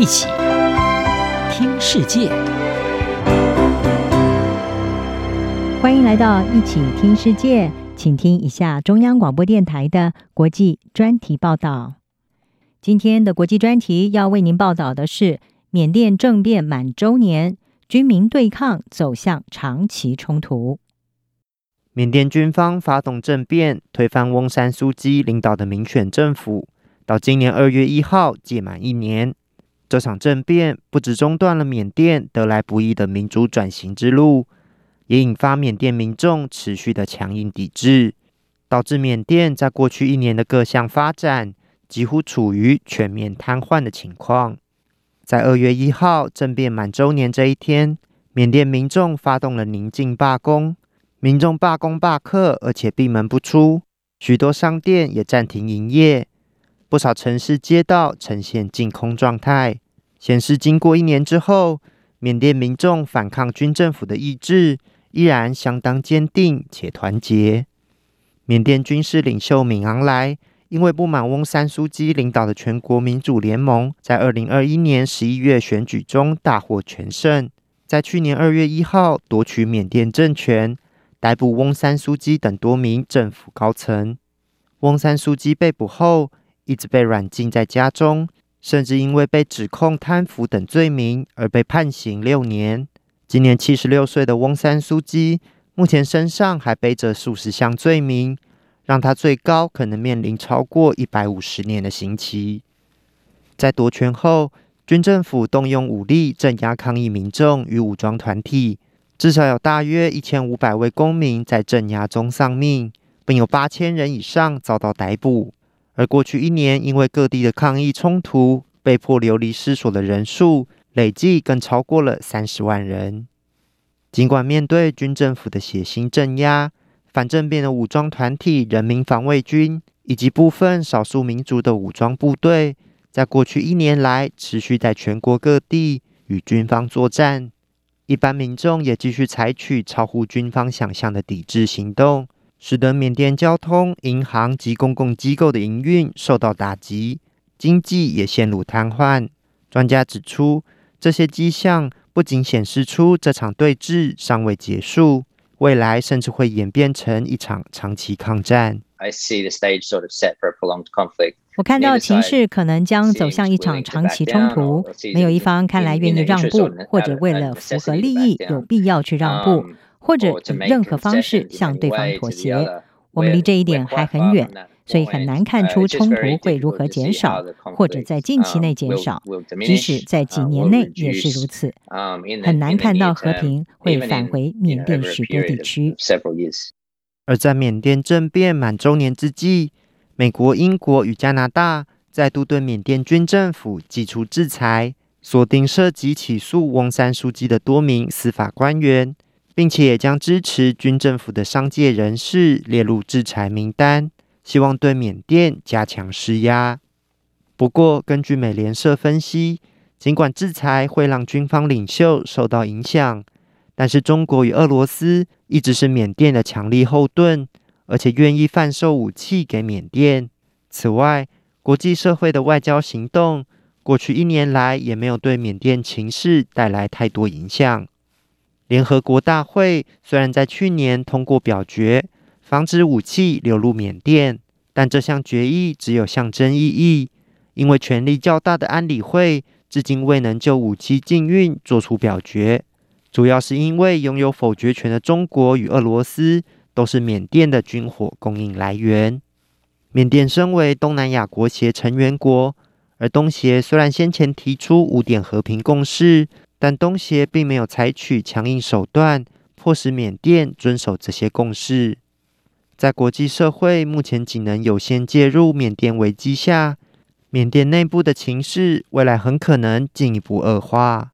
一起听世界，欢迎来到一起听世界，请听一下中央广播电台的国际专题报道。今天的国际专题要为您报道的是缅甸政变满周年，军民对抗走向长期冲突。缅甸军方发动政变，推翻翁山苏基领导的民选政府，到今年二月一号届满一年。这场政变不止中断了缅甸得来不易的民主转型之路，也引发缅甸民众持续的强硬抵制，导致缅甸在过去一年的各项发展几乎处于全面瘫痪的情况。在二月一号政变满周年这一天，缅甸民众发动了宁静罢工，民众罢工罢课，而且闭门不出，许多商店也暂停营业。不少城市街道呈现净空状态，显示经过一年之后，缅甸民众反抗军政府的意志依然相当坚定且团结。缅甸军事领袖敏昂莱因为不满翁山苏基领导的全国民主联盟在二零二一年十一月选举中大获全胜，在去年二月一号夺取缅甸政权，逮捕翁山苏基等多名政府高层。翁山苏基被捕后，一直被软禁在家中，甚至因为被指控贪腐等罪名而被判刑六年。今年七十六岁的翁山苏基，目前身上还背着数十项罪名，让他最高可能面临超过一百五十年的刑期。在夺权后，军政府动用武力镇压抗议民众与武装团体，至少有大约一千五百位公民在镇压中丧命，并有八千人以上遭到逮捕。而过去一年，因为各地的抗议冲突，被迫流离失所的人数累计更超过了三十万人。尽管面对军政府的血腥镇压，反政变的武装团体人民防卫军以及部分少数民族的武装部队，在过去一年来持续在全国各地与军方作战，一般民众也继续采取超乎军方想象的抵制行动。使得缅甸交通、银行及公共机构的营运受到打击，经济也陷入瘫痪。专家指出，这些迹象不仅显示出这场对峙尚未结束，未来甚至会演变成一场长期抗战。我看到情势可能将走向一场长期冲突，没有一方看来愿意让步，或者为了符合利益有必要去让步。或者以任何方式向对方妥协，我们离这一点还很远，所以很难看出冲突会如何减少，或者在近期内减少。即使在几年内也是如此，很难看到和平会返回缅甸许多地区。而在缅甸政变满周年之际，美国、英国与加拿大再度对缅甸军政府祭出制裁，锁定涉及起诉翁山书记的多名司法官员。并且也将支持军政府的商界人士列入制裁名单，希望对缅甸加强施压。不过，根据美联社分析，尽管制裁会让军方领袖受到影响，但是中国与俄罗斯一直是缅甸的强力后盾，而且愿意贩售武器给缅甸。此外，国际社会的外交行动过去一年来也没有对缅甸情势带来太多影响。联合国大会虽然在去年通过表决，防止武器流入缅甸，但这项决议只有象征意义，因为权力较大的安理会至今未能就武器禁运做出表决，主要是因为拥有否决权的中国与俄罗斯都是缅甸的军火供应来源。缅甸身为东南亚国协成员国，而东协虽然先前提出五点和平共识。但东协并没有采取强硬手段，迫使缅甸遵守这些共识。在国际社会目前仅能有限介入缅甸危机下，缅甸内部的情势未来很可能进一步恶化。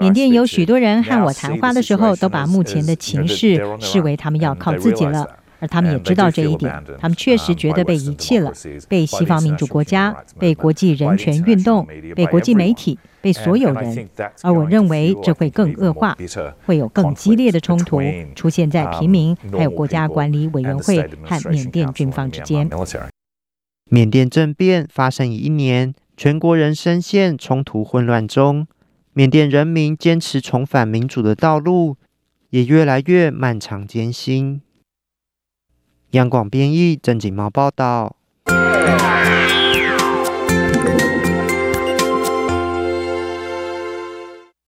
缅甸有许多人和我谈话的时候，都把目前的情势视为他们要靠自己了。而他们也知道这一点，他们确实觉得被遗弃了，被西方民主国家、被国际人权运动、被国际媒体、被所有人。而我认为这会更恶化，会有更激烈的冲突出现在平民还有国家管理委员会和缅甸军方之间。缅甸政变发生已一年，全国人深陷冲突混乱中，缅甸人民坚持重返民主的道路也越来越漫长艰辛。央广编译郑锦猫报道。